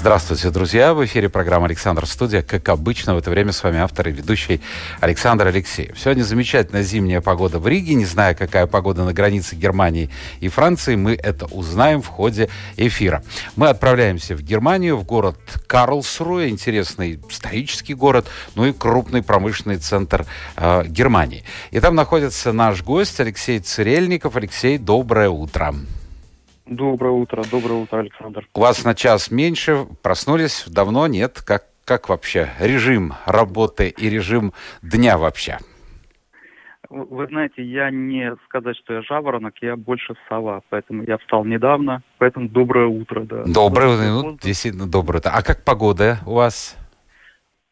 Здравствуйте, друзья! В эфире программа «Александр Студия». Как обычно, в это время с вами автор и ведущий Александр Алексеев. Сегодня замечательная зимняя погода в Риге. Не зная, какая погода на границе Германии и Франции, мы это узнаем в ходе эфира. Мы отправляемся в Германию, в город Карлсруэ, интересный исторический город, ну и крупный промышленный центр э, Германии. И там находится наш гость Алексей Цирельников. Алексей, доброе утро. Доброе утро, доброе утро, Александр. У вас на час меньше, проснулись давно, нет? Как, как вообще режим работы и режим дня вообще? Вы знаете, я не сказать, что я жаворонок, я больше сова, поэтому я встал недавно, поэтому доброе утро, да. Доброе, ну, действительно доброе утро. А как погода у вас?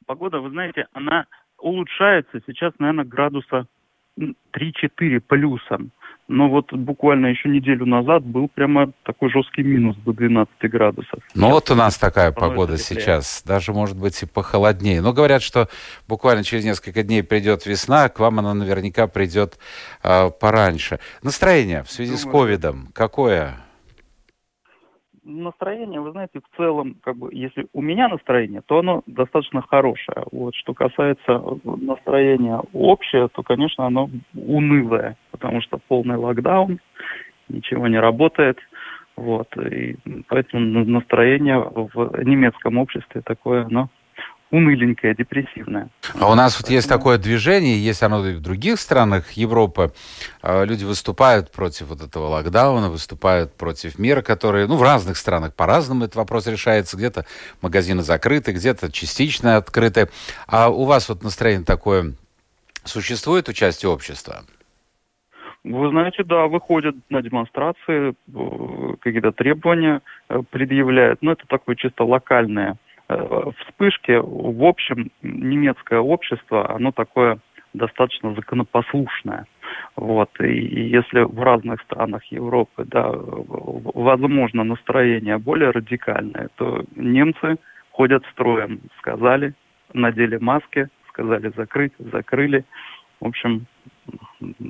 Погода, вы знаете, она улучшается сейчас, наверное, градуса 3-4 плюсом. Но вот буквально еще неделю назад был прямо такой жесткий минус до 12 градусов. Ну вот у нас такая погода теплее. сейчас, даже может быть и похолоднее. Но говорят, что буквально через несколько дней придет весна, к вам она наверняка придет э, пораньше. Настроение в связи Думаю, с ковидом какое? Настроение, вы знаете, в целом, как бы, если у меня настроение, то оно достаточно хорошее. Вот что касается настроения общее, то, конечно, оно унылое, потому что полный локдаун, ничего не работает. Вот, и поэтому настроение в немецком обществе такое, оно уныленькое, депрессивное. А у нас вот есть такое движение, есть оно и в других странах Европы. А, люди выступают против вот этого локдауна, выступают против мира, которые, ну, в разных странах по-разному этот вопрос решается. Где-то магазины закрыты, где-то частично открыты. А у вас вот настроение такое существует участие общества? Вы знаете, да, выходят на демонстрации, э, какие-то требования э, предъявляют. Но это такое чисто локальное вспышки, в общем, немецкое общество, оно такое достаточно законопослушное. Вот. И если в разных странах Европы, да, возможно, настроение более радикальное, то немцы ходят строем. Сказали, надели маски, сказали закрыть, закрыли. В общем,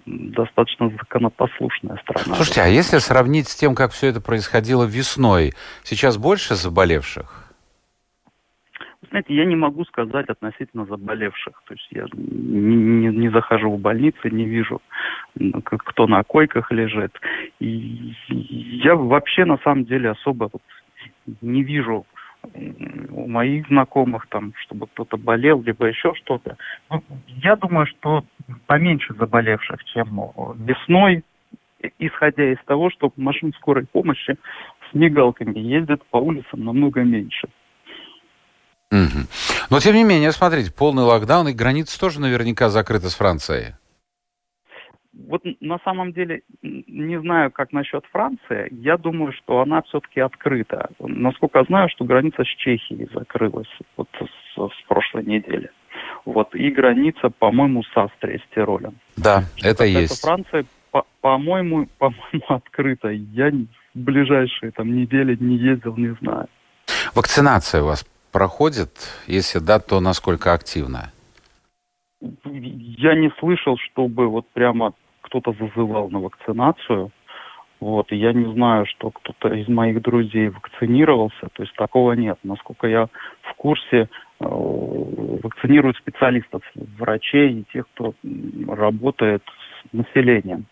достаточно законопослушная страна. Слушайте, а если сравнить с тем, как все это происходило весной, сейчас больше заболевших? Знаете, я не могу сказать относительно заболевших. То есть я не, не, не захожу в больницы, не вижу, кто на койках лежит. И я вообще на самом деле особо вот не вижу у моих знакомых там, чтобы кто-то болел, либо еще что-то. Ну, я думаю, что поменьше заболевших, чем весной, исходя из того, что машин скорой помощи с мигалками ездят по улицам намного меньше. Угу. Но тем не менее, смотрите, полный локдаун и границы тоже наверняка закрыты с Францией. Вот на самом деле не знаю, как насчет Франции. Я думаю, что она все-таки открыта. Насколько я знаю, что граница с Чехией закрылась вот с, с прошлой недели. Вот и граница, по-моему, с Австрией, с Тиролем. Да, что это есть. Франция, по- по-моему, по-моему, открыта. Я в ближайшие там недели не ездил, не знаю. Вакцинация у вас проходит? Если да, то насколько активно? Я не слышал, чтобы вот прямо кто-то зазывал на вакцинацию. Вот, я не знаю, что кто-то из моих друзей вакцинировался, то есть такого нет. Насколько я в курсе, э, вакцинируют специалистов, врачей и тех, кто работает с населением.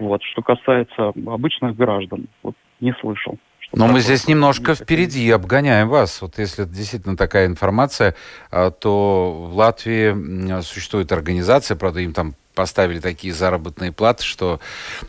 Вот, что касается обычных граждан, вот не слышал. Но мы здесь немножко впереди, обгоняем вас. Вот если это действительно такая информация, а, то в Латвии существует организация, правда, им там поставили такие заработные платы, что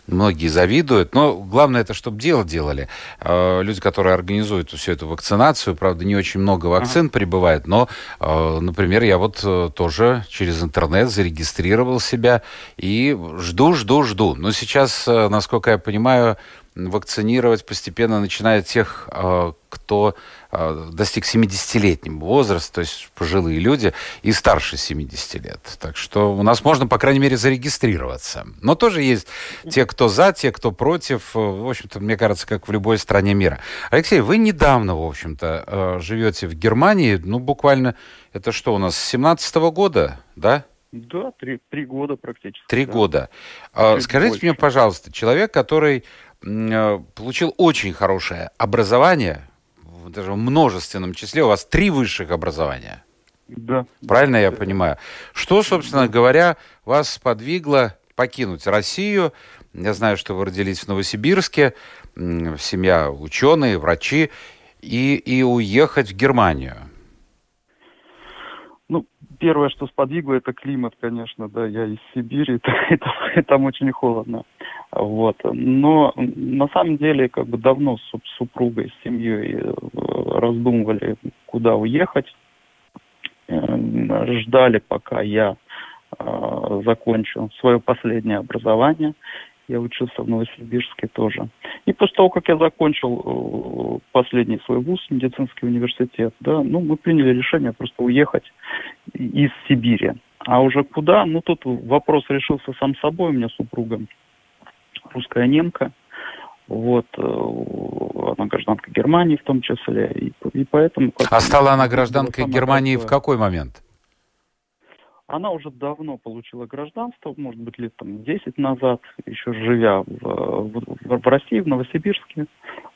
многие завидуют. Но главное это, чтобы дело делали. А, люди, которые организуют всю эту вакцинацию, правда, не очень много вакцин ага. прибывает, но, а, например, я вот э, тоже через интернет зарегистрировал себя и жду, жду, жду. Но сейчас, э, насколько я понимаю, вакцинировать постепенно начинает тех, э, кто э, достиг 70-летнего возраста, то есть пожилые люди, и старше 70 лет. Так что у нас можно, по крайней мере, зарегистрироваться. Но тоже есть те, кто за, те, кто против. В общем-то, мне кажется, как в любой стране мира. Алексей, вы недавно, в общем-то, э, живете в Германии, ну, буквально, это что у нас, с 17 -го года, да? Да, три, три года практически. Три да. года. А, скажите больше. мне, пожалуйста, человек, который э, получил очень хорошее образование, даже в множественном числе, у вас три высших образования. Да. Правильно я понимаю? Что, собственно говоря, вас сподвигло покинуть Россию? Я знаю, что вы родились в Новосибирске, семья ученые, врачи, и, и уехать в Германию. Первое, что сподвигло, это климат, конечно, да, я из Сибири, это, это, там очень холодно, вот. Но на самом деле, как бы давно с супругой, с семьей э, раздумывали, куда уехать, эм, ждали, пока я э, закончу свое последнее образование, я учился в Новосибирске тоже. И после того, как я закончил э, последний свой вуз, медицинский университет, да, ну, мы приняли решение просто уехать из Сибири. А уже куда? Ну, тут вопрос решился сам собой. У меня супруга русская немка. Вот, э, она гражданка Германии в том числе. И, и поэтому... А стала она гражданкой Германии в какой момент? Она уже давно получила гражданство, может быть, лет там 10 назад, еще живя в, в, в России, в Новосибирске.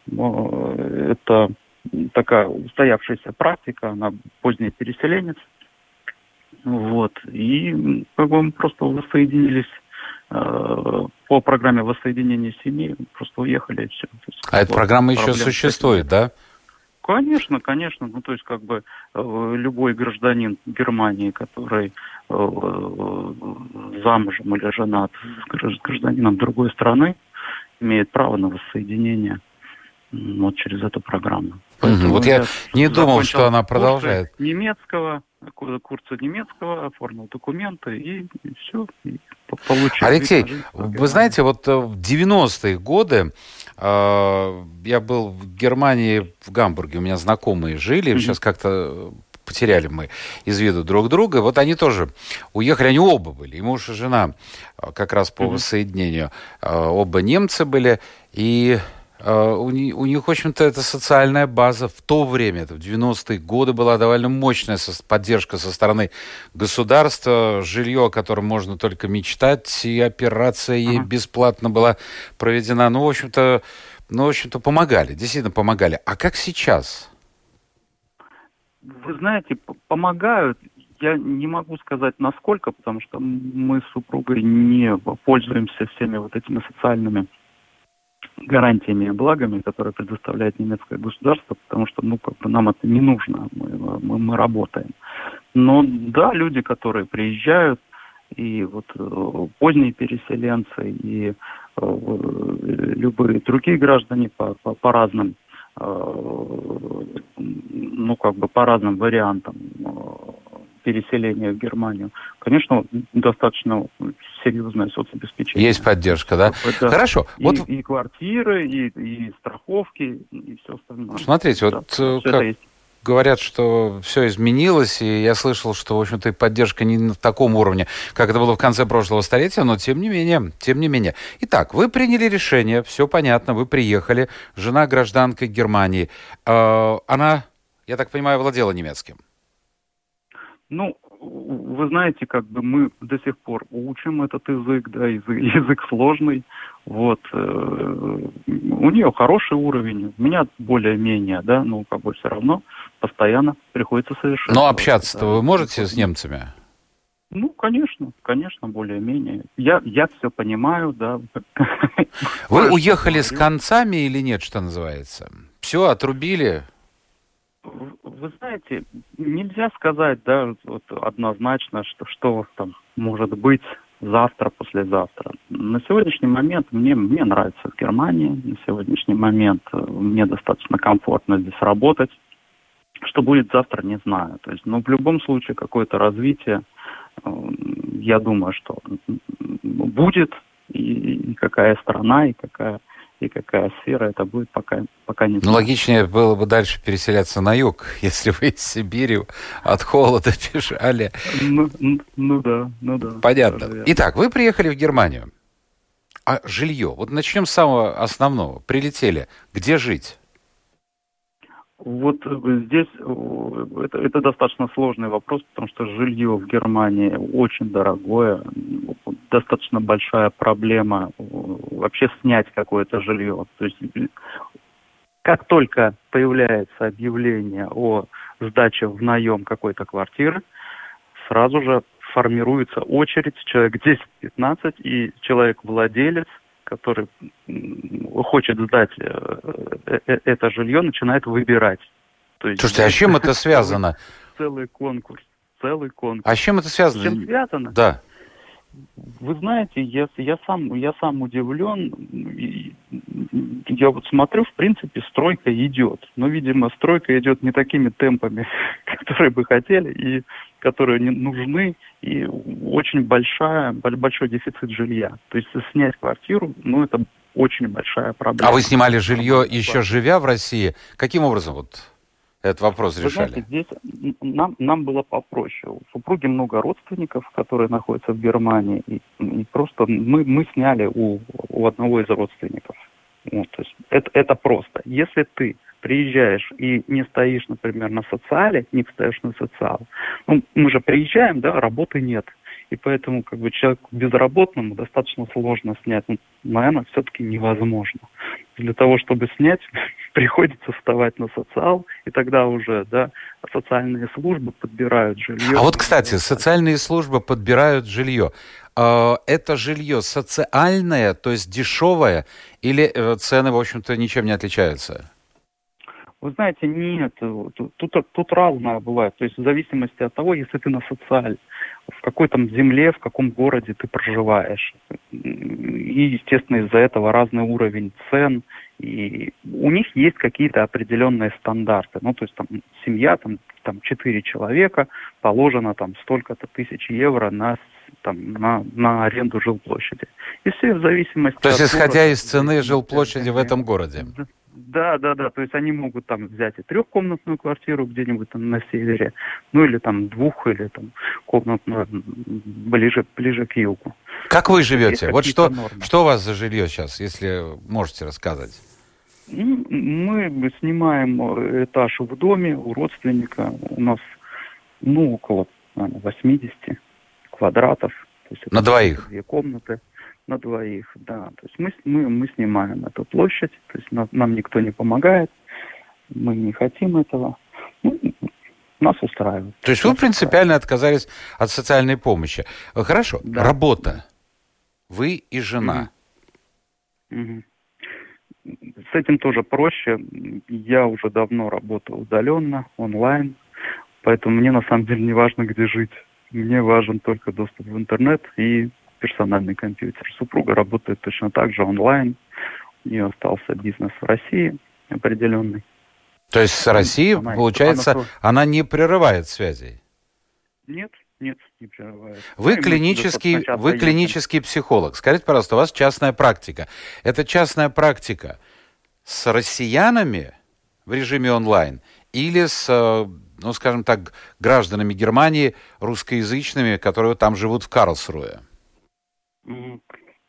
Это такая устоявшаяся практика, она поздний переселенец. Вот. И как бы мы просто воссоединились э, по программе воссоединения семьи, просто уехали и все. Есть, а эта программа еще существует, да? Конечно, конечно. Ну, то есть, как бы э, любой гражданин Германии, который э, замужем или женат с гражданином другой страны, имеет право на воссоединение вот через эту программу. Угу. Вот я, я не думал, что она продолжает. Немецкого, курса немецкого, оформил документы и, и все, и получил. Алексей, вы знаете, вот э, в 90-е годы э, я был в Германии, в Гамбурге, у меня знакомые жили, mm-hmm. сейчас как-то потеряли мы из виду друг друга. Вот они тоже уехали, они оба были, и муж и жена э, как раз по mm-hmm. воссоединению. Э, оба немцы были, и у, них, у них, в общем-то, это социальная база в то время, это в 90-е годы была довольно мощная поддержка со стороны государства, жилье, о котором можно только мечтать, и операция ей uh-huh. бесплатно была проведена. Ну, в общем-то, ну, в общем-то, помогали, действительно помогали. А как сейчас? Вы знаете, помогают. Я не могу сказать насколько, потому что мы с супругой не пользуемся всеми вот этими социальными гарантиями и благами, которые предоставляет немецкое государство, потому что, ну, как бы нам это не нужно, мы, мы, мы работаем. Но да, люди, которые приезжают, и вот э, поздние переселенцы, и э, любые другие граждане по, по, по разным, э, ну, как бы по разным вариантам э, переселения в Германию, конечно, достаточно серьезное соцобеспечение. Есть поддержка, да? Это Хорошо. И, вот... и квартиры, и, и страховки, и все остальное. Смотрите, да, вот э, как говорят, что все изменилось, и я слышал, что, в общем-то, и поддержка не на таком уровне, как это было в конце прошлого столетия, но тем не менее, тем не менее. Итак, вы приняли решение, все понятно, вы приехали, жена гражданка Германии. Э, она, я так понимаю, владела немецким? Ну, вы знаете, как бы мы до сих пор учим этот язык, да, язык, язык сложный. Вот. Э, у нее хороший уровень, у меня более-менее, да, но как бы все равно постоянно приходится совершенно. Но общаться-то да. вы можете с немцами? Ну, конечно, конечно, более-менее. Я, я все понимаю, да. Вы уехали с концами или нет, что называется? Все, отрубили? Вы знаете, нельзя сказать, да, вот однозначно, что что там может быть завтра, послезавтра. На сегодняшний момент мне, мне нравится в Германии, на сегодняшний момент э, мне достаточно комфортно здесь работать. Что будет завтра, не знаю. То есть, но в любом случае какое-то развитие, э, я думаю, что будет, и какая страна, и какая и какая сфера это будет, пока, пока не Ну, логичнее было бы дальше переселяться на юг, если вы из Сибири от холода бежали. Ну, ну да, ну да. Понятно. Итак, вы приехали в Германию. А жилье? Вот начнем с самого основного. Прилетели. Где жить? Вот э, здесь э, это, это достаточно сложный вопрос, потому что жилье в Германии очень дорогое, достаточно большая проблема э, вообще снять какое-то жилье. То есть как только появляется объявление о сдаче в наем какой-то квартиры, сразу же формируется очередь, человек 10-15, и человек-владелец который хочет сдать э, э, э, это жилье, начинает выбирать. То есть, Слушайте, а с чем это связано? Целый конкурс, целый конкурс. А с чем это связано? С чем связано? Да. Вы знаете, я, я, сам, я сам удивлен. Я вот смотрю, в принципе, стройка идет. Но, видимо, стройка идет не такими темпами, которые бы хотели, и которые не нужны, и очень большая, большой дефицит жилья. То есть снять квартиру, ну, это очень большая проблема. А вы снимали жилье еще живя в России? Каким образом вот этот вопрос Вы решали? Знаете, здесь нам, нам было попроще. У супруги много родственников, которые находятся в Германии, и, и просто мы, мы сняли у, у одного из родственников. Вот, то есть это, это просто. Если ты приезжаешь и не стоишь, например, на социале, не встаешь на социал, ну, мы же приезжаем, да, работы нет и поэтому как бы человеку безработному достаточно сложно снять. Ну, наверное, все-таки невозможно. Для того, чтобы снять, приходится вставать на социал, и тогда уже, да, социальные службы подбирают жилье. А вот, кстати, социальные службы подбирают жилье. А, это жилье социальное, то есть дешевое, или э, цены, в общем-то, ничем не отличаются? Вы знаете, нет, тут, тут, тут разное бывает. То есть в зависимости от того, если ты на социаль, в какой там земле, в каком городе ты проживаешь. И, естественно, из-за этого разный уровень цен. И у них есть какие-то определенные стандарты. Ну, то есть там семья, там, там 4 человека, положено там столько-то тысяч евро на там, на, на аренду жилплощади. И все в зависимости То есть, исходя города, из цены жилплощади в этом городе? Да, да, да. То есть они могут там взять и трехкомнатную квартиру где-нибудь там на севере, ну или там двух, или там комнатную ближе, ближе к югу. Как вы живете? Вот что, что у вас за жилье сейчас, если можете рассказать? Ну, мы снимаем этаж в доме у родственника. У нас, ну, около наверное, 80 квадратов. То есть на двоих? Две комнаты на двоих, да. То есть мы, мы, мы снимаем эту площадь, то есть нам, нам никто не помогает, мы не хотим этого. Ну, нас устраивает. То есть вы принципиально отказались от социальной помощи. Хорошо. Да. Работа. Вы и жена. Угу. С этим тоже проще. Я уже давно работаю удаленно, онлайн, поэтому мне на самом деле не важно, где жить. Мне важен только доступ в интернет и персональный компьютер. Супруга работает точно так же онлайн. У нее остался бизнес в России определенный. То есть с Россией, она, получается, она, она не прерывает связей? Нет, нет, не прерывает. Вы, ну, клинический, вы клинический психолог. Скажите, пожалуйста, у вас частная практика. Это частная практика с россиянами в режиме онлайн или с, э, ну, скажем так, гражданами Германии, русскоязычными, которые там живут в Карлсруе?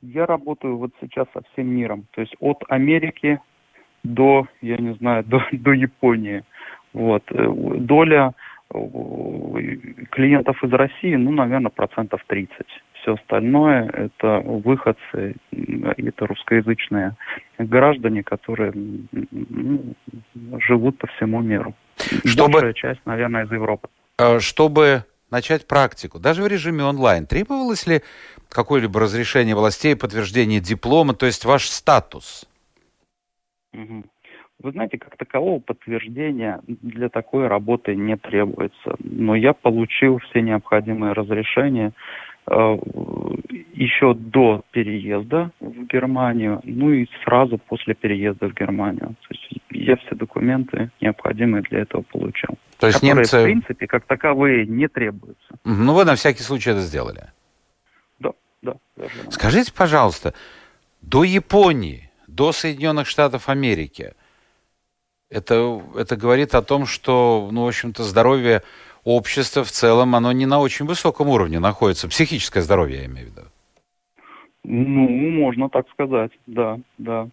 Я работаю вот сейчас со всем миром, то есть от Америки до, я не знаю, до, до Японии. Вот. Э, доля э, клиентов из России, ну, наверное, процентов 30. Все остальное – это выходцы, это русскоязычные граждане, которые ну, живут по всему миру. Чтобы... Большая часть, наверное, из Европы. Э, чтобы начать практику, даже в режиме онлайн, требовалось ли какое-либо разрешение властей, подтверждение диплома, то есть ваш статус? Вы знаете, как такового подтверждения для такой работы не требуется. Но я получил все необходимые разрешения еще до переезда в Германию, ну и сразу после переезда в Германию. То есть я все документы необходимые для этого получил. То есть которые, немцы... в принципе, как таковые не требуются. Ну, вы на всякий случай это сделали? Да, да. Скажите, пожалуйста, до Японии, до Соединенных Штатов Америки. Это, это говорит о том, что, ну, в общем-то, здоровье общества в целом, оно не на очень высоком уровне находится. Психическое здоровье, я имею в виду. Ну, можно так сказать, да, да.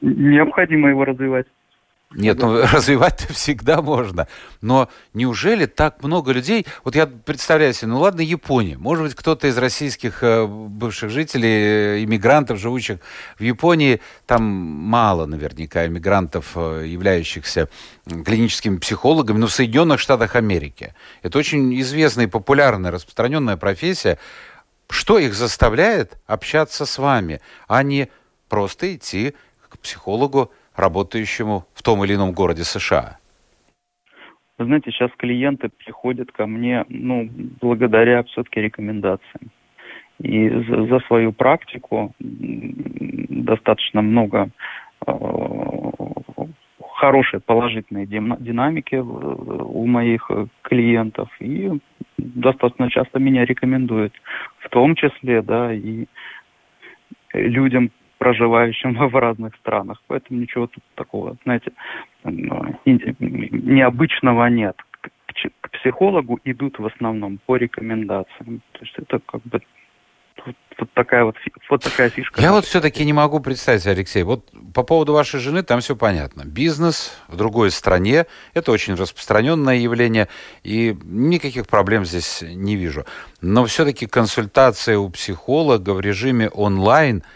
Необходимо его развивать. Нет, ну развивать-то всегда можно. Но неужели так много людей... Вот я представляю себе, ну ладно, Япония. Может быть, кто-то из российских э, бывших жителей, э, иммигрантов, живущих в Японии, там мало наверняка иммигрантов, э, являющихся клиническими психологами, но в Соединенных Штатах Америки. Это очень известная и популярная, распространенная профессия. Что их заставляет общаться с вами, а не просто идти к психологу, работающему в том или ином городе США? Вы знаете, сейчас клиенты приходят ко мне, ну, благодаря все-таки рекомендациям. И за, за свою практику достаточно много э, хорошей положительной динамики у моих клиентов. И достаточно часто меня рекомендуют, в том числе, да, и людям, проживающим в разных странах. Поэтому ничего тут такого, знаете, необычного нет. К психологу идут в основном по рекомендациям. То есть это как бы вот, вот такая вот, вот такая фишка. Я вот все-таки не могу представить, Алексей, вот по поводу вашей жены там все понятно. Бизнес в другой стране, это очень распространенное явление, и никаких проблем здесь не вижу. Но все-таки консультация у психолога в режиме онлайн –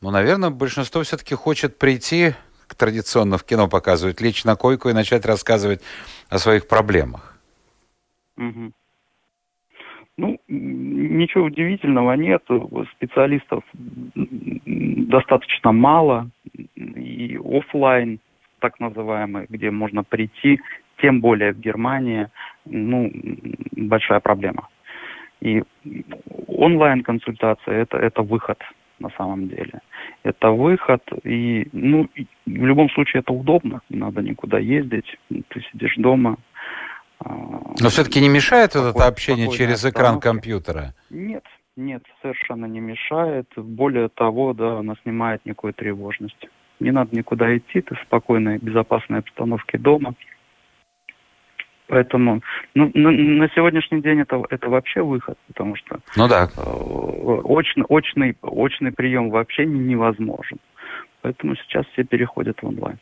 ну, наверное, большинство все-таки хочет прийти, традиционно в кино показывают, лечь на койку и начать рассказывать о своих проблемах. Угу. Ну, ничего удивительного нет. Специалистов достаточно мало. И офлайн, так называемый, где можно прийти, тем более в Германии, ну, большая проблема. И онлайн-консультация это, это выход на самом деле. Это выход, и ну, в любом случае это удобно, не надо никуда ездить, ты сидишь дома. А, Но все-таки не мешает вот это общение через экран компьютера? Нет, нет, совершенно не мешает. Более того, да, она снимает некую тревожность. Не надо никуда идти, ты в спокойной, безопасной обстановке дома. Поэтому ну, на, на сегодняшний день это, это вообще выход, потому что ну да. э, очный, очный, очный прием вообще невозможен. Поэтому сейчас все переходят в онлайн.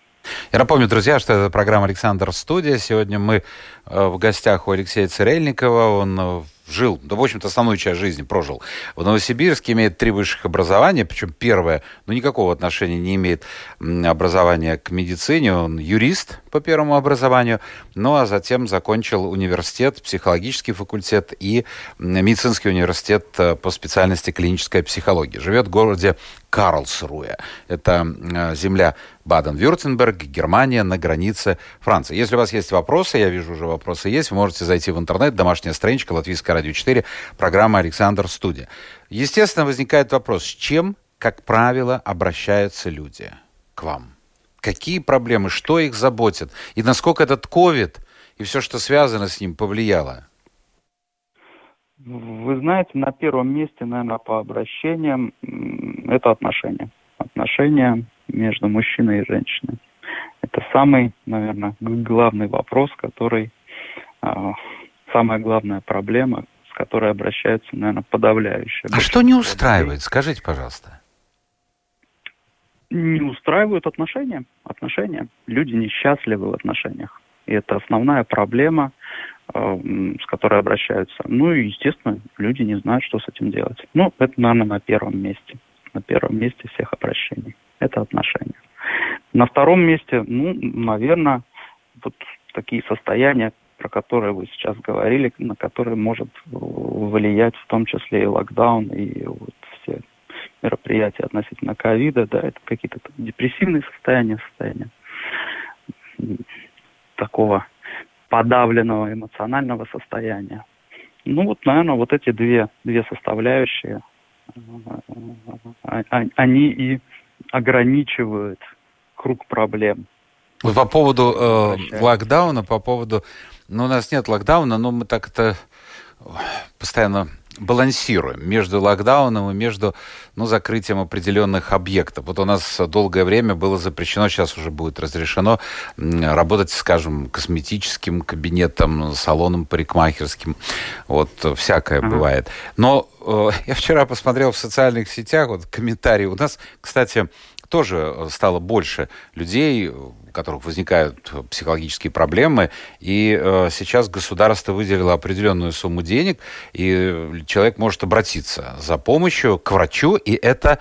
Я напомню, друзья, что это программа «Александр Студия». Сегодня мы э, в гостях у Алексея Церельникова. Он э, жил, да, в общем-то, основную часть жизни прожил в Новосибирске, имеет три высших образования, причем первое, ну, никакого отношения не имеет образования к медицине, он юрист по первому образованию, ну, а затем закончил университет, психологический факультет и медицинский университет э, по специальности клиническая психология. Живет в городе Карлсруэ. Это э, земля Баден-Вюртемберг, Германия на границе Франции. Если у вас есть вопросы, я вижу уже вопросы есть, вы можете зайти в интернет, домашняя страничка, Латвийское радио 4, программа «Александр Студия». Естественно, возникает вопрос, с чем, как правило, обращаются люди к вам? Какие проблемы, что их заботит? И насколько этот ковид и все, что связано с ним, повлияло? Вы знаете, на первом месте, наверное, по обращениям это отношения. Отношения между мужчиной и женщиной. Это самый, наверное, главный вопрос, который, а, самая главная проблема, с которой обращаются, наверное, подавляющие. А что не устраивает? Скажите, пожалуйста. Не устраивают отношения. Отношения. Люди несчастливы в отношениях. И это основная проблема, э, с которой обращаются. Ну и, естественно, люди не знают, что с этим делать. Ну, это, наверное, на первом месте. На первом месте всех обращений. Это отношения. На втором месте, ну, наверное, вот такие состояния, про которые вы сейчас говорили, на которые может влиять в том числе и локдаун, и вот все мероприятия относительно ковида, да, это какие-то депрессивные состояния, состояния такого подавленного эмоционального состояния. Ну вот, наверное, вот эти две, две составляющие, а, а, они и ограничивают круг проблем. по поводу э, локдауна, по поводу... Ну, у нас нет локдауна, но мы так это постоянно балансируем между локдауном и между ну, закрытием определенных объектов. Вот у нас долгое время было запрещено, сейчас уже будет разрешено работать, скажем, косметическим кабинетом, салоном парикмахерским. Вот всякое uh-huh. бывает. Но э, я вчера посмотрел в социальных сетях, вот комментарии. У нас, кстати, тоже стало больше людей, которых возникают психологические проблемы. И э, сейчас государство выделило определенную сумму денег, и человек может обратиться за помощью к врачу, и эта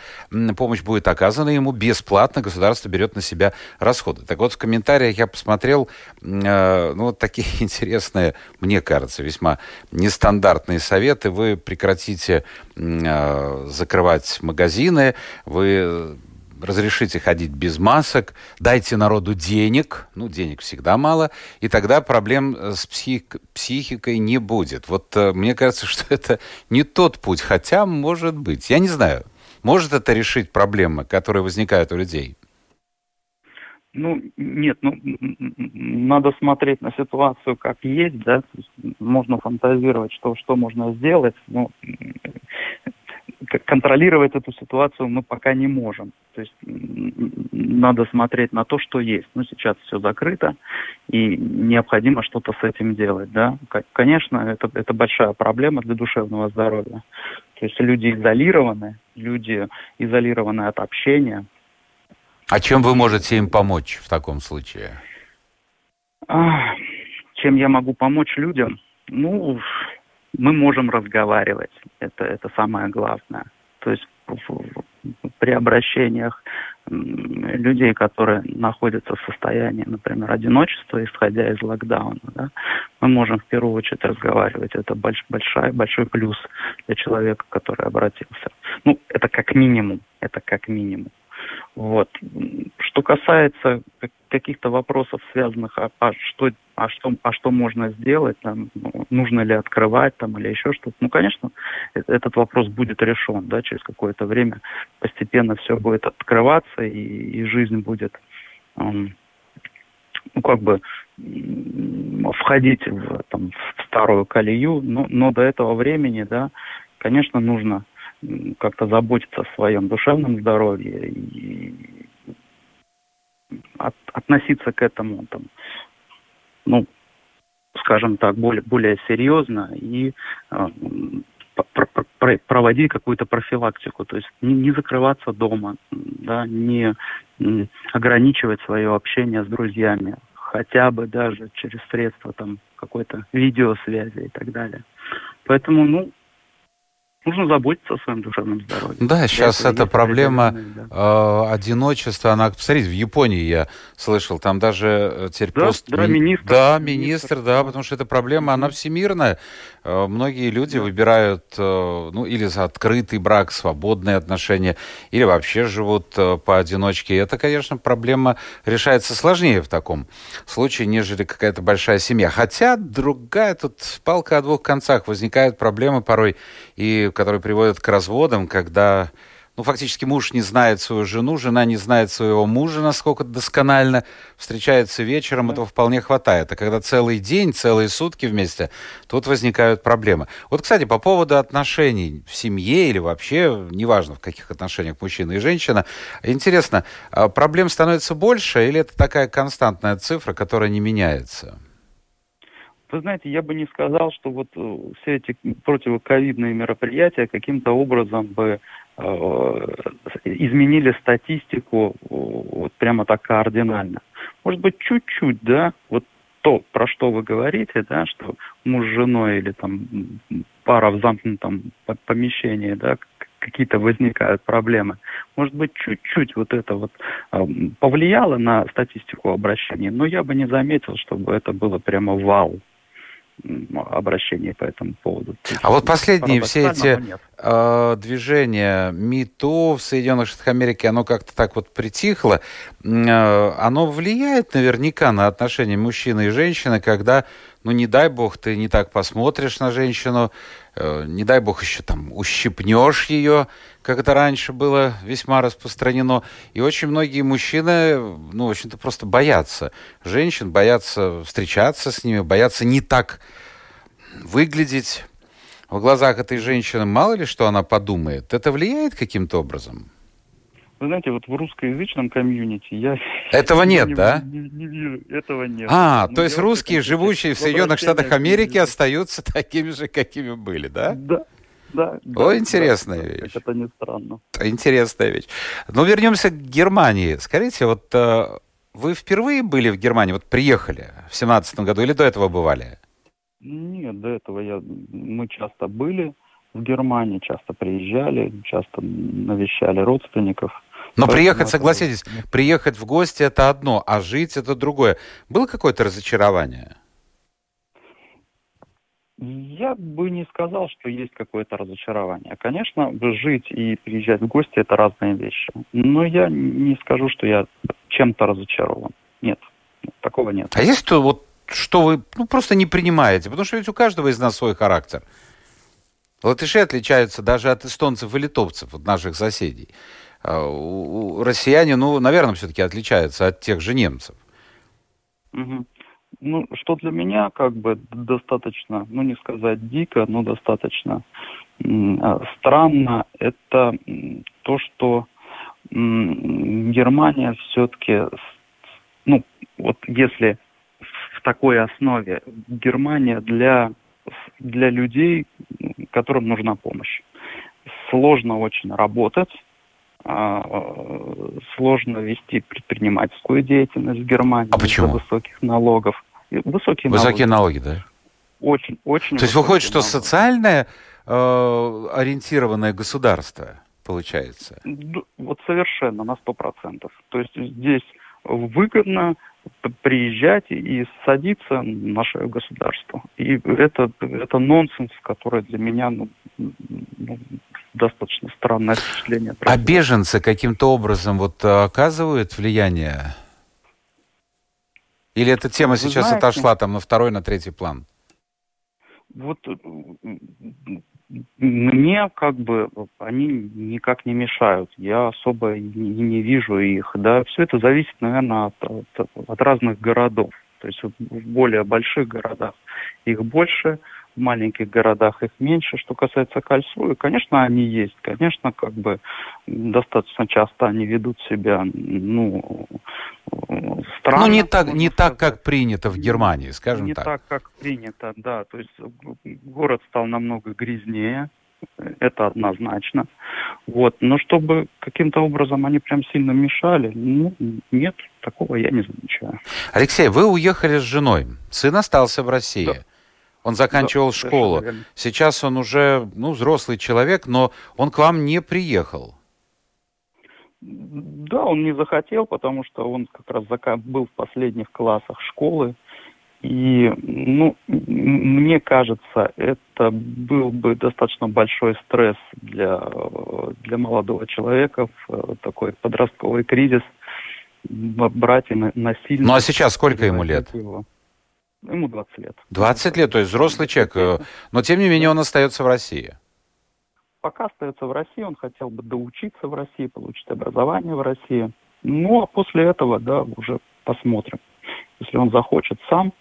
помощь будет оказана ему бесплатно. Государство берет на себя расходы. Так вот, в комментариях я посмотрел, э, ну, такие интересные, мне кажется, весьма нестандартные советы. Вы прекратите э, закрывать магазины, вы разрешите ходить без масок, дайте народу денег, ну, денег всегда мало, и тогда проблем э, с псих, психикой не будет. Вот э, мне кажется, что это не тот путь, хотя может быть. Я не знаю, может это решить проблемы, которые возникают у людей? Ну, нет, ну, надо смотреть на ситуацию как есть, да, можно фантазировать, что, что можно сделать, но контролировать эту ситуацию мы пока не можем. То есть надо смотреть на то, что есть. Ну, сейчас все закрыто, и необходимо что-то с этим делать. Да? Конечно, это, это большая проблема для душевного здоровья. То есть люди изолированы, люди изолированы от общения. А чем вы можете им помочь в таком случае? А, чем я могу помочь людям? Ну, мы можем разговаривать. Это, это самое главное. То есть при обращениях людей, которые находятся в состоянии, например, одиночества, исходя из локдауна, да, мы можем в первую очередь разговаривать. Это больш, большой, большой плюс для человека, который обратился. Ну, это как минимум. Это как минимум. Вот. Что касается каких-то вопросов, связанных, а, а что, а что, а что можно сделать, там, ну, нужно ли открывать там или еще что-то, ну, конечно, этот вопрос будет решен, да, через какое-то время постепенно все будет открываться и, и жизнь будет, ну, как бы входить в, там, в старую колею, но, но до этого времени, да, конечно, нужно как-то заботиться о своем душевном здоровье и от, относиться к этому, там, ну, скажем так, более, более серьезно и э, проводить какую-то профилактику, то есть не, не закрываться дома, да, не ограничивать свое общение с друзьями, хотя бы даже через средства там какой-то видеосвязи и так далее. Поэтому, ну, нужно заботиться о своем душевном здоровье. Да, сейчас эта проблема да. э, одиночества, она, посмотрите, в Японии я слышал, там даже э, теперь да, пост... Да, министр. Да, министр, да, потому что эта проблема, она всемирная. Э, многие люди да. выбирают, э, ну, или за открытый брак, свободные отношения, или вообще живут э, поодиночке. И это, конечно, проблема решается сложнее в таком случае, нежели какая-то большая семья. Хотя другая, тут палка о двух концах, возникают проблемы порой и которые приводят к разводам, когда ну, фактически муж не знает свою жену, жена не знает своего мужа, насколько досконально, встречаются вечером, да. этого вполне хватает. А когда целый день, целые сутки вместе, тут возникают проблемы. Вот, кстати, по поводу отношений в семье или вообще, неважно в каких отношениях мужчина и женщина, интересно, а проблем становится больше или это такая константная цифра, которая не меняется? Вы знаете, я бы не сказал, что вот э, все эти противоковидные мероприятия каким-то образом бы э, изменили статистику вот прямо так кардинально. Может быть, чуть-чуть, да, вот то, про что вы говорите, да, что муж с женой или там пара в замкнутом помещении, да, какие-то возникают проблемы. Может быть, чуть-чуть вот это вот э, повлияло на статистику обращений, но я бы не заметил, чтобы это было прямо вау обращений по этому поводу. А вот последние все эти э, движения МИТО в Соединенных Штатах Америки, оно как-то так вот притихло, э, оно влияет наверняка на отношения мужчины и женщины, когда, ну не дай бог, ты не так посмотришь на женщину, э, не дай бог еще там ущипнешь ее, как это раньше было весьма распространено. И очень многие мужчины, ну, в общем-то, просто боятся женщин, боятся встречаться с ними, боятся не так выглядеть. в глазах этой женщины мало ли что она подумает. Это влияет каким-то образом? Вы знаете, вот в русскоязычном комьюнити я... Этого нет, не, да? Не, не вижу, этого нет. А, Но то есть русские, живущие в Соединенных Штатах Америки, остаются такими же, какими были, да? Да. Да, О, да, интересная да, вещь. Это не странно. Интересная вещь. Ну, вернемся к Германии. Скажите, вот э, вы впервые были в Германии, вот приехали в семнадцатом году или до этого бывали? Нет, до этого я, мы часто были в Германии, часто приезжали, часто навещали родственников. Но приехать, согласитесь, приехать в гости это одно, а жить это другое. Было какое-то разочарование? Я бы не сказал, что есть какое-то разочарование. Конечно, жить и приезжать в гости это разные вещи. Но я не скажу, что я чем-то разочарован. Нет, такого нет. А есть что, вот, что вы ну, просто не принимаете? Потому что ведь у каждого из нас свой характер. Латыши отличаются даже от эстонцев и литовцев, от наших соседей. А россияне, ну, наверное, все-таки отличаются от тех же немцев. Ну, что для меня как бы достаточно, ну, не сказать дико, но достаточно а, странно, это то, что Германия все-таки, ну, вот если в такой основе Германия для, для людей, которым нужна помощь. Сложно очень работать, сложно вести предпринимательскую деятельность в Германии а почему? из-за высоких налогов. Высокие, высокие налоги. налоги, да? Очень, очень. То есть выходит, что налоги. социальное э, ориентированное государство получается? Вот совершенно на сто процентов. То есть здесь выгодно приезжать и садиться в наше государство. И это, это нонсенс, который для меня ну, ну, достаточно странное впечатление. А беженцы каким-то образом вот оказывают влияние? Или эта тема Вы сейчас знаете, отошла там на второй, на третий план? Вот мне как бы они никак не мешают. Я особо не, не вижу их. Да, все это зависит, наверное, от, от, от разных городов. То есть в более больших городах их больше, в маленьких городах их меньше. Что касается Кальсруи, конечно, они есть. Конечно, как бы достаточно часто они ведут себя, ну, странно. Ну, не так, не так, как принято в Германии, скажем не так. Не так, как принято, да. То есть город стал намного грязнее, это однозначно. Вот. Но чтобы каким-то образом они прям сильно мешали, ну, нет, такого я не замечаю. Алексей, вы уехали с женой. Сын остался в России. Да. Он заканчивал да, школу. Сейчас он уже, ну, взрослый человек, но он к вам не приехал. Да, он не захотел, потому что он как раз был в последних классах школы. И, ну, мне кажется, это был бы достаточно большой стресс для, для молодого человека, такой подростковый кризис, брать и насильно... Ну, а сейчас сколько ему лет? Его. Ему 20 лет. 20 лет, то есть взрослый человек. Э, но, тем не менее, он остается в России. Пока остается в России, он хотел бы доучиться в России, получить образование в России. Ну, а после этого, да, уже посмотрим. Если он захочет сам,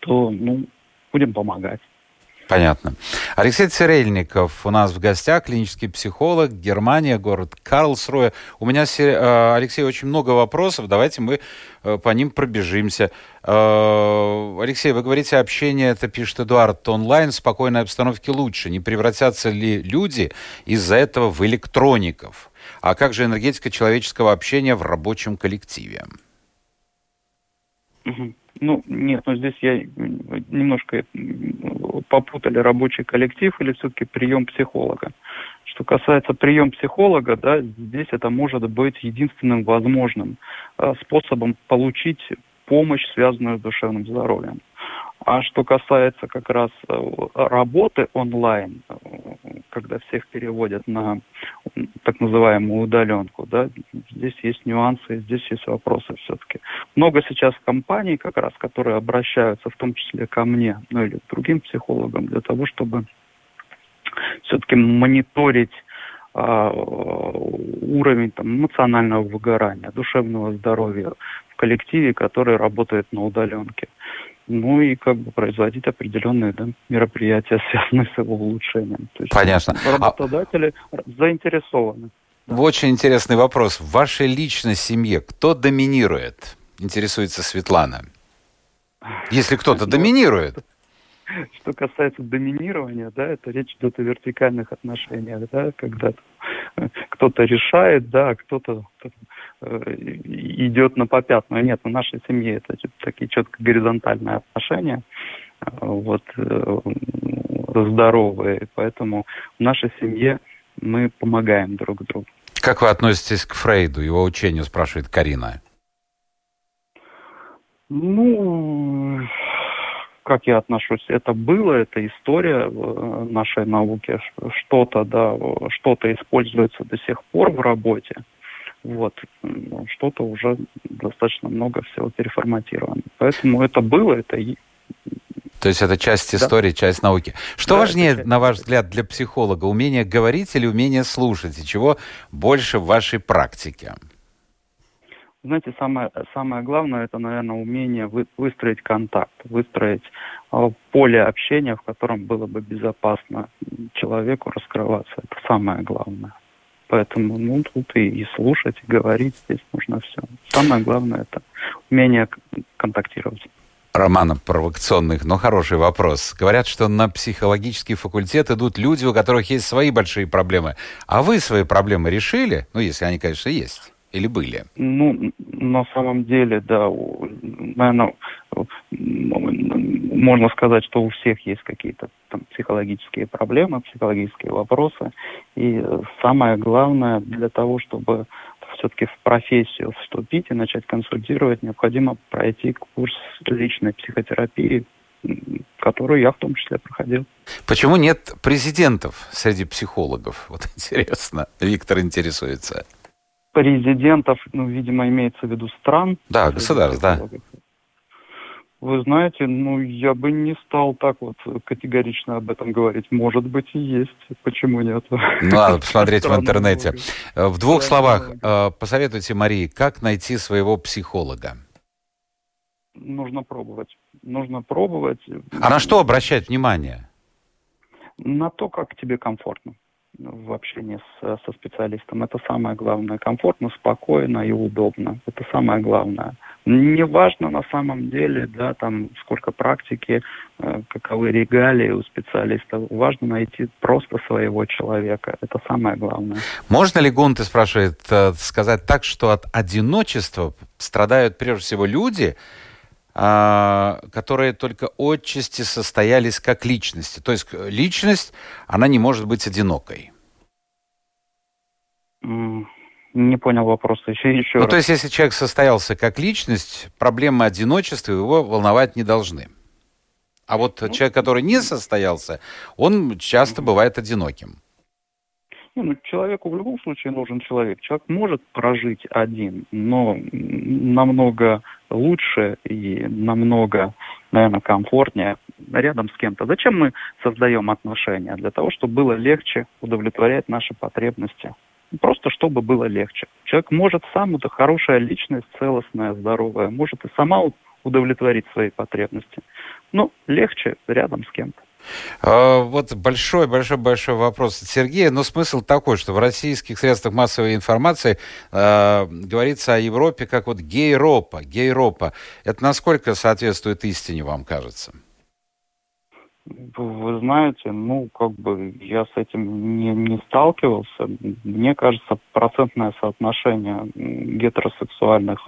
то, ну, будем помогать. Понятно. Алексей Церельников у нас в гостях, клинический психолог, Германия, город Карлсруэ. У меня, э, Алексей, очень много вопросов. Давайте мы э, по ним пробежимся. Э, Алексей, вы говорите, общение, это пишет Эдуард, онлайн в спокойной обстановке лучше. Не превратятся ли люди из-за этого в электроников? А как же энергетика человеческого общения в рабочем коллективе? Угу. Ну, нет, но здесь я немножко попутали рабочий коллектив или все-таки прием психолога. Что касается прием психолога, да, здесь это может быть единственным возможным э, способом получить помощь, связанную с душевным здоровьем. А что касается как раз э, работы онлайн, э, когда всех переводят на так называемую удаленку, да, здесь есть нюансы, здесь есть вопросы все-таки. Много сейчас компаний, как раз, которые обращаются в том числе ко мне, ну или к другим психологам, для того, чтобы все-таки мониторить уровень там, эмоционального выгорания, душевного здоровья в коллективе, который работает на удаленке. ну и как бы производить определенные да, мероприятия, связанные с его улучшением. То есть Понятно. Работодатели а... заинтересованы. Очень интересный вопрос. В вашей личной семье кто доминирует? Интересуется Светлана. Если кто-то ну, доминирует. Что касается доминирования, да, это речь идет о вертикальных отношениях, да, когда кто-то решает, да, а кто-то э, идет на попятную. Нет, в нашей семье это такие четко горизонтальные отношения, э, вот, э, здоровые. Поэтому в нашей семье мы помогаем друг другу. Как вы относитесь к Фрейду, его учению, спрашивает Карина? Ну, как я отношусь, это было, это история в нашей науке, что-то, да, что-то используется до сих пор в работе, вот, что-то уже достаточно много всего переформатировано. Поэтому это было, это то есть это часть истории, да. часть науки. Что да, важнее, на ваш взгляд, для психолога? Умение говорить или умение слушать? И чего больше в вашей практике? Знаете, самое, самое главное, это, наверное, умение вы, выстроить контакт, выстроить э, поле общения, в котором было бы безопасно человеку раскрываться. Это самое главное. Поэтому, ну, тут и, и слушать, и говорить здесь нужно все. Самое главное – это умение контактировать. Романа провокационных, но хороший вопрос. Говорят, что на психологический факультет идут люди, у которых есть свои большие проблемы. А вы свои проблемы решили? Ну, если они, конечно, есть. Или были? Ну, на самом деле, да, наверное, можно сказать, что у всех есть какие-то там психологические проблемы, психологические вопросы. И самое главное для того, чтобы все-таки в профессию вступить и начать консультировать, необходимо пройти курс личной психотерапии, которую я в том числе проходил. Почему нет президентов среди психологов? Вот интересно. Виктор интересуется президентов, ну, видимо, имеется в виду стран. Да, государств, да. Вы знаете, ну, я бы не стал так вот категорично об этом говорить. Может быть, и есть. Почему нет? Ну, надо посмотреть в интернете. В двух словах, э, посоветуйте Марии, как найти своего психолога? Нужно пробовать. Нужно пробовать. А на что обращать внимание? На то, как тебе комфортно в общении с, со специалистом. Это самое главное. Комфортно, спокойно и удобно. Это самое главное. Не важно на самом деле, да, там сколько практики, э, каковы регалии у специалистов. Важно найти просто своего человека. Это самое главное. Можно ли, Гунты спрашивает, э, сказать так, что от одиночества страдают прежде всего люди, которые только отчасти состоялись как личности. То есть личность, она не может быть одинокой. Не понял вопроса. Еще, еще ну, раз. то есть, если человек состоялся как личность, проблемы одиночества его волновать не должны. А вот ну, человек, который не состоялся, он часто бывает одиноким. Не, ну, человеку в любом случае нужен человек. Человек может прожить один, но намного лучше и намного, наверное, комфортнее рядом с кем-то. Зачем мы создаем отношения? Для того, чтобы было легче удовлетворять наши потребности. Просто чтобы было легче. Человек может сам, это хорошая личность, целостная, здоровая, может и сама удовлетворить свои потребности. Но легче рядом с кем-то. А, вот большой-большой-большой вопрос от Сергея. Но смысл такой, что в российских средствах массовой информации э, говорится о Европе как вот гейропа, гейропа. Это насколько соответствует истине, вам кажется? Вы знаете, ну, как бы я с этим не, не сталкивался. Мне кажется, процентное соотношение гетеросексуальных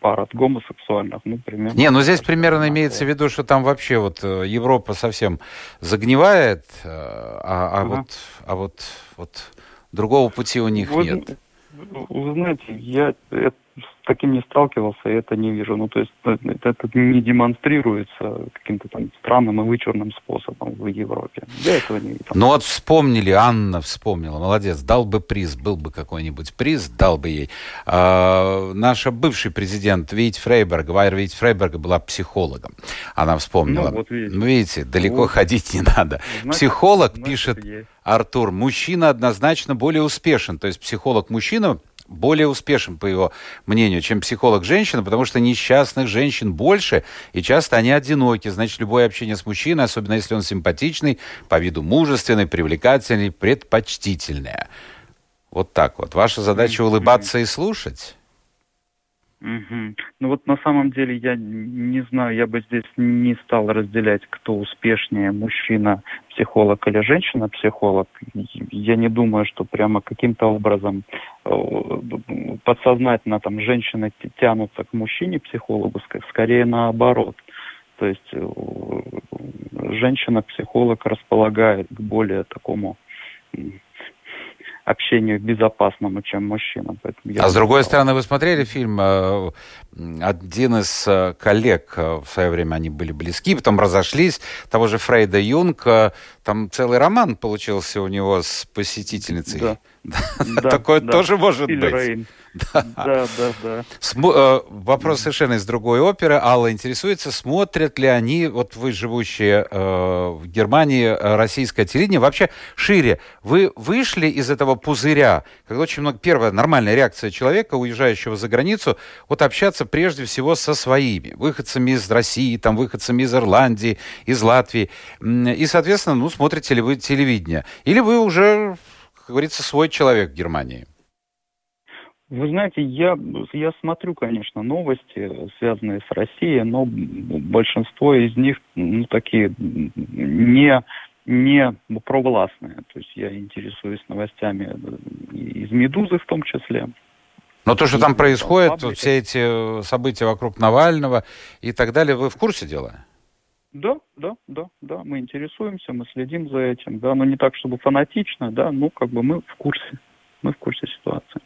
пар от гомосексуальных, ну, примерно... Не, ну здесь примерно имеется в виду, что там вообще вот э, Европа совсем загнивает, э, а, а, ага. вот, а вот, вот другого пути у них вы, нет. Вы знаете, я это с таким не сталкивался, и это не вижу. Ну, то есть э, это, это не демонстрируется каким-то там странным и вычурным способом в Европе. Я этого не видел. Ну вот вспомнили, Анна вспомнила, молодец, дал бы приз, был бы какой-нибудь приз, дал бы ей. А, наша бывший президент Вит Фрейберг, Вайер Вит Фрейберг была психологом. Она вспомнила. Ну, вот видите. Ну, видите, далеко вот. ходить не надо. Значит, Психолог значит, пишет... Есть. Артур, мужчина однозначно более успешен. То есть психолог-мужчина более успешен, по его мнению, чем психолог женщина, потому что несчастных женщин больше, и часто они одиноки. Значит, любое общение с мужчиной, особенно если он симпатичный, по виду мужественный, привлекательный, предпочтительное. Вот так вот. Ваша задача улыбаться и слушать. Угу. Ну вот на самом деле я не знаю, я бы здесь не стал разделять, кто успешнее, мужчина, психолог или женщина, психолог. Я не думаю, что прямо каким-то образом подсознательно там женщины тянутся к мужчине, психологу, скорее наоборот. То есть э, женщина-психолог располагает к более такому общению безопасному, чем мужчинам. а с другой стороны, вы смотрели фильм? Э, один из э, коллег э, в свое время они были близки, потом разошлись. Того же Фрейда Юнг, там целый роман получился у него с посетительницей. Да. Такое тоже может быть. Да, да, да. да. См- вопрос совершенно из другой оперы. Алла интересуется, смотрят ли они, вот вы, живущие э, в Германии, российское телевидение, вообще шире. Вы вышли из этого пузыря, когда очень много... Первая нормальная реакция человека, уезжающего за границу, вот общаться прежде всего со своими, выходцами из России, там, выходцами из Ирландии, из Латвии. И, соответственно, ну, смотрите ли вы телевидение. Или вы уже как говорится, свой человек в Германии? Вы знаете, я, я смотрю, конечно, новости, связанные с Россией, но большинство из них ну, такие не, не провластные. То есть я интересуюсь новостями из «Медузы» в том числе. Но то, что там происходит, все эти события вокруг Навального и так далее, вы в курсе дела? Да, да, да, да, мы интересуемся, мы следим за этим, да, но не так, чтобы фанатично, да, ну, как бы мы в курсе, мы в курсе ситуации.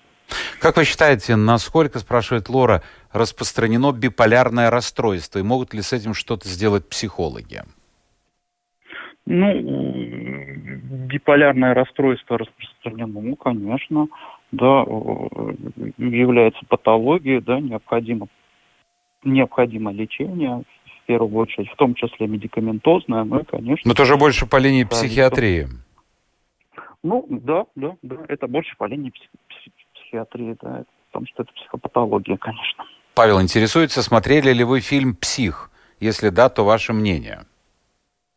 Как вы считаете, насколько, спрашивает Лора, распространено биполярное расстройство, и могут ли с этим что-то сделать психологи? Ну, биполярное расстройство распространено, ну, конечно, да, является патологией, да, необходимо, необходимо лечение, в первую очередь, в том числе медикаментозная, мы, конечно... Но тоже больше по линии психиатрии. Ну, да, да, да, это больше по линии психиатрии, да, потому что это психопатология, конечно. Павел интересуется, смотрели ли вы фильм «Псих»? Если да, то ваше мнение?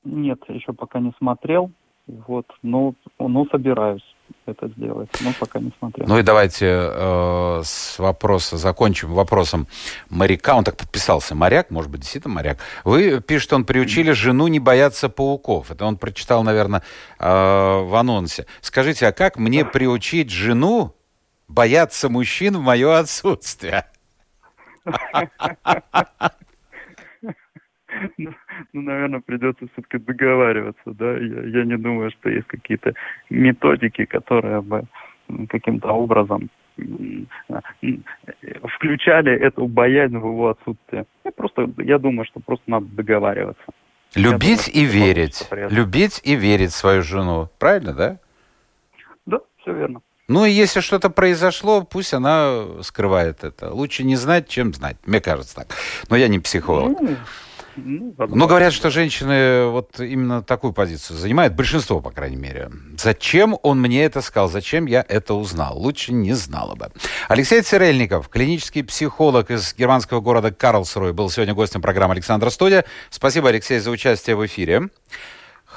Нет, еще пока не смотрел, вот, но, но собираюсь это сделать, но пока не смотрел. Ну и давайте э, с вопроса, закончим вопросом моряка. Он так подписался, моряк, может быть, действительно моряк. Вы пишете, он приучили жену не бояться пауков. Это он прочитал, наверное, э, в анонсе. Скажите, а как мне приучить жену бояться мужчин в мое отсутствие? Ну, ну, наверное, придется все-таки договариваться, да. Я, я не думаю, что есть какие-то методики, которые бы каким-то образом включали эту боязнь в его отсутствие. Я просто, я думаю, что просто надо договариваться. Любить думаю, и верить. Любить и верить свою жену. Правильно, да? Да, все верно. Ну и если что-то произошло, пусть она скрывает это. Лучше не знать, чем знать. Мне кажется так. Но я не психолог. Ну, ну, Но говорят, что женщины вот именно такую позицию занимают, большинство, по крайней мере. Зачем он мне это сказал? Зачем я это узнал? Лучше не знала бы. Алексей Цирельников, клинический психолог из германского города Карлсруэ, был сегодня гостем программы «Александра Студия». Спасибо, Алексей, за участие в эфире.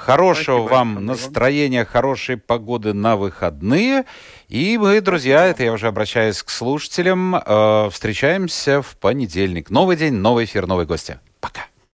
Хорошего Спасибо, вам настроения, хорошей погоды на выходные. И мы, друзья, это я уже обращаюсь к слушателям, э, встречаемся в понедельник. Новый день, новый эфир, новые гости. Пока.